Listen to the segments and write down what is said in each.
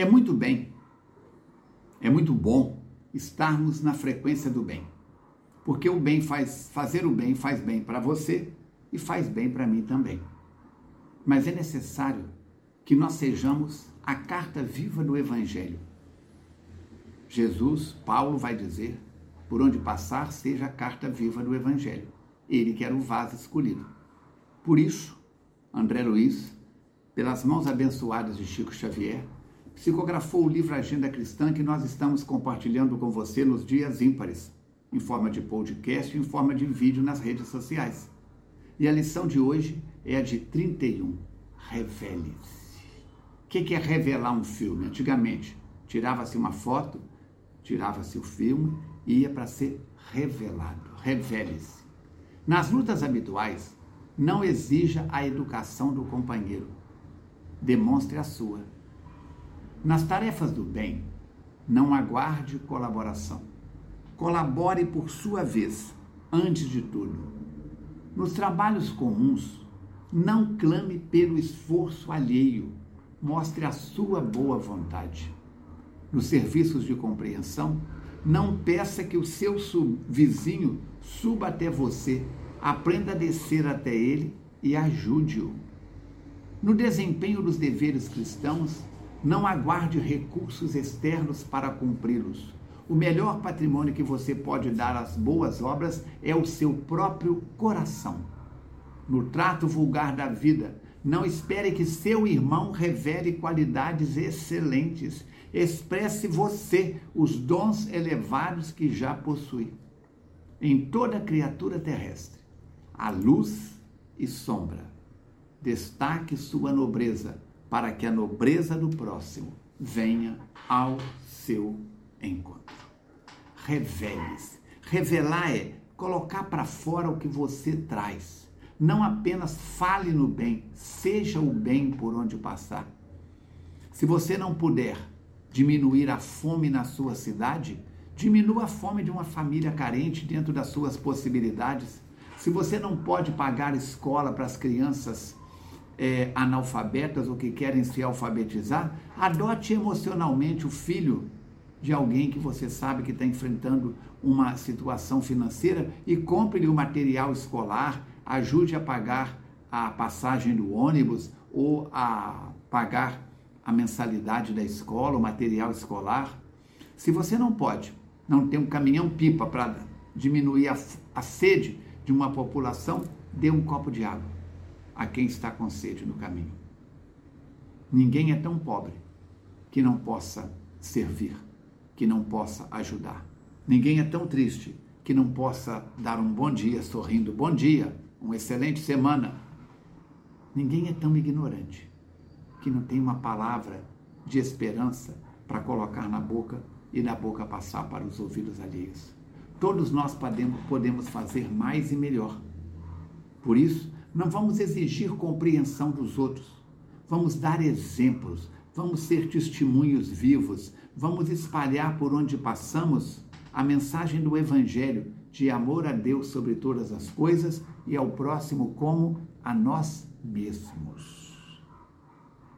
É muito bem, é muito bom estarmos na frequência do bem. Porque o bem faz, fazer o bem faz bem para você e faz bem para mim também. Mas é necessário que nós sejamos a carta viva do Evangelho. Jesus, Paulo vai dizer, por onde passar, seja a carta viva do Evangelho. Ele que era o vaso escolhido. Por isso, André Luiz, pelas mãos abençoadas de Chico Xavier, psicografou o livro Agenda Cristã que nós estamos compartilhando com você nos dias ímpares, em forma de podcast e em forma de vídeo nas redes sociais. E a lição de hoje é a de 31. Revele-se. O que é revelar um filme? Antigamente, tirava-se uma foto, tirava-se o filme e ia para ser revelado. Revele-se. Nas lutas habituais, não exija a educação do companheiro. Demonstre a sua. Nas tarefas do bem, não aguarde colaboração. Colabore por sua vez, antes de tudo. Nos trabalhos comuns, não clame pelo esforço alheio. Mostre a sua boa vontade. Nos serviços de compreensão, não peça que o seu vizinho suba até você aprenda a descer até ele e ajude-o. No desempenho dos deveres cristãos, não aguarde recursos externos para cumpri-los. O melhor patrimônio que você pode dar às boas obras é o seu próprio coração. No trato vulgar da vida, não espere que seu irmão revele qualidades excelentes. Expresse você os dons elevados que já possui. Em toda criatura terrestre, a luz e sombra. Destaque sua nobreza, para que a nobreza do próximo venha ao seu encontro. Revele-se. Revelar é colocar para fora o que você traz. Não apenas fale no bem, seja o bem por onde passar. Se você não puder diminuir a fome na sua cidade, diminua a fome de uma família carente dentro das suas possibilidades. Se você não pode pagar escola para as crianças é, analfabetas ou que querem se alfabetizar, adote emocionalmente o filho de alguém que você sabe que está enfrentando uma situação financeira e compre-lhe o material escolar, ajude a pagar a passagem do ônibus ou a pagar a mensalidade da escola, o material escolar. Se você não pode, não tem um caminhão-pipa para diminuir a, a sede, de uma população, dê um copo de água a quem está com sede no caminho. Ninguém é tão pobre que não possa servir, que não possa ajudar. Ninguém é tão triste que não possa dar um bom dia sorrindo, bom dia, uma excelente semana. Ninguém é tão ignorante que não tem uma palavra de esperança para colocar na boca e na boca passar para os ouvidos alheios. Todos nós podemos fazer mais e melhor. Por isso, não vamos exigir compreensão dos outros. Vamos dar exemplos, vamos ser testemunhos vivos, vamos espalhar por onde passamos a mensagem do Evangelho de amor a Deus sobre todas as coisas e ao próximo como a nós mesmos.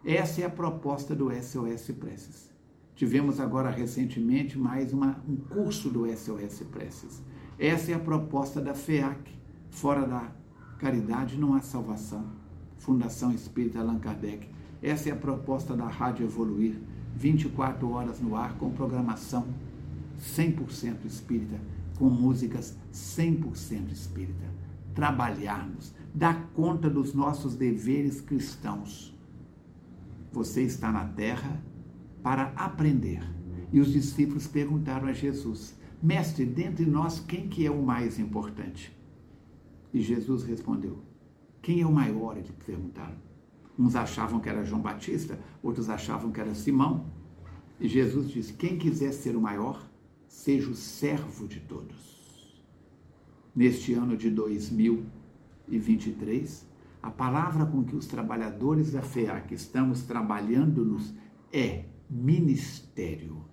Essa é a proposta do SOS Preces. Tivemos agora recentemente mais uma, um curso do SOS Preces. Essa é a proposta da FEAC. Fora da caridade não há salvação. Fundação Espírita Allan Kardec. Essa é a proposta da Rádio Evoluir. 24 horas no ar com programação 100% espírita, com músicas 100% espírita. Trabalharmos, dar conta dos nossos deveres cristãos. Você está na terra para aprender. E os discípulos perguntaram a Jesus: Mestre, dentre nós, quem que é o mais importante? E Jesus respondeu: Quem é o maior? Eles perguntaram. Uns achavam que era João Batista, outros achavam que era Simão. E Jesus disse: Quem quiser ser o maior, seja o servo de todos. Neste ano de 2023, a palavra com que os trabalhadores da FEAC estamos trabalhando-nos é ministério.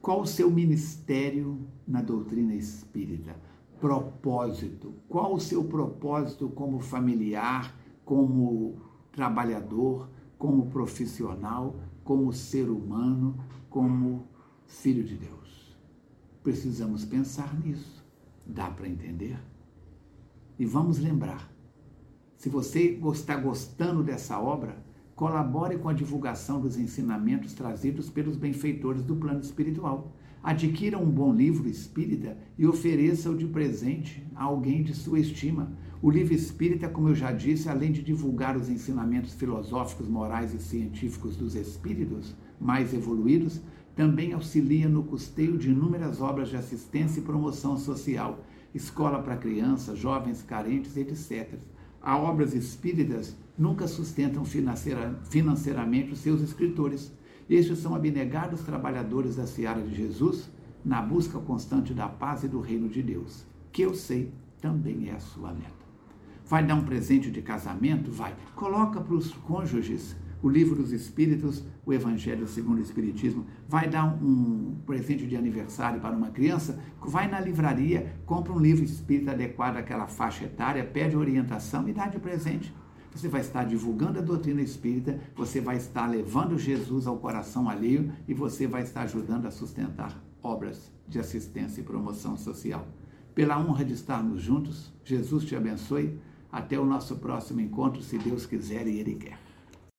Qual o seu ministério na doutrina espírita? Propósito. Qual o seu propósito como familiar, como trabalhador, como profissional, como ser humano, como filho de Deus. Precisamos pensar nisso. Dá para entender? E vamos lembrar: se você está gostando dessa obra, colabore com a divulgação dos ensinamentos trazidos pelos benfeitores do plano espiritual. Adquira um bom livro espírita e ofereça-o de presente a alguém de sua estima. O livro espírita, como eu já disse, além de divulgar os ensinamentos filosóficos, morais e científicos dos espíritos mais evoluídos, também auxilia no custeio de inúmeras obras de assistência e promoção social, escola para crianças, jovens carentes, etc. As obras espíritas nunca sustentam financeiramente os seus escritores estes são abnegados trabalhadores da seara de Jesus na busca constante da paz e do reino de Deus, que eu sei também é a sua meta. Vai dar um presente de casamento? Vai. Coloca para os cônjuges o livro dos Espíritos, o Evangelho segundo o Espiritismo. Vai dar um presente de aniversário para uma criança? Vai na livraria, compra um livro espírita adequado àquela faixa etária, pede orientação e dá de presente você vai estar divulgando a doutrina espírita, você vai estar levando Jesus ao coração alheio e você vai estar ajudando a sustentar obras de assistência e promoção social. Pela honra de estarmos juntos, Jesus te abençoe. Até o nosso próximo encontro, se Deus quiser e Ele quer.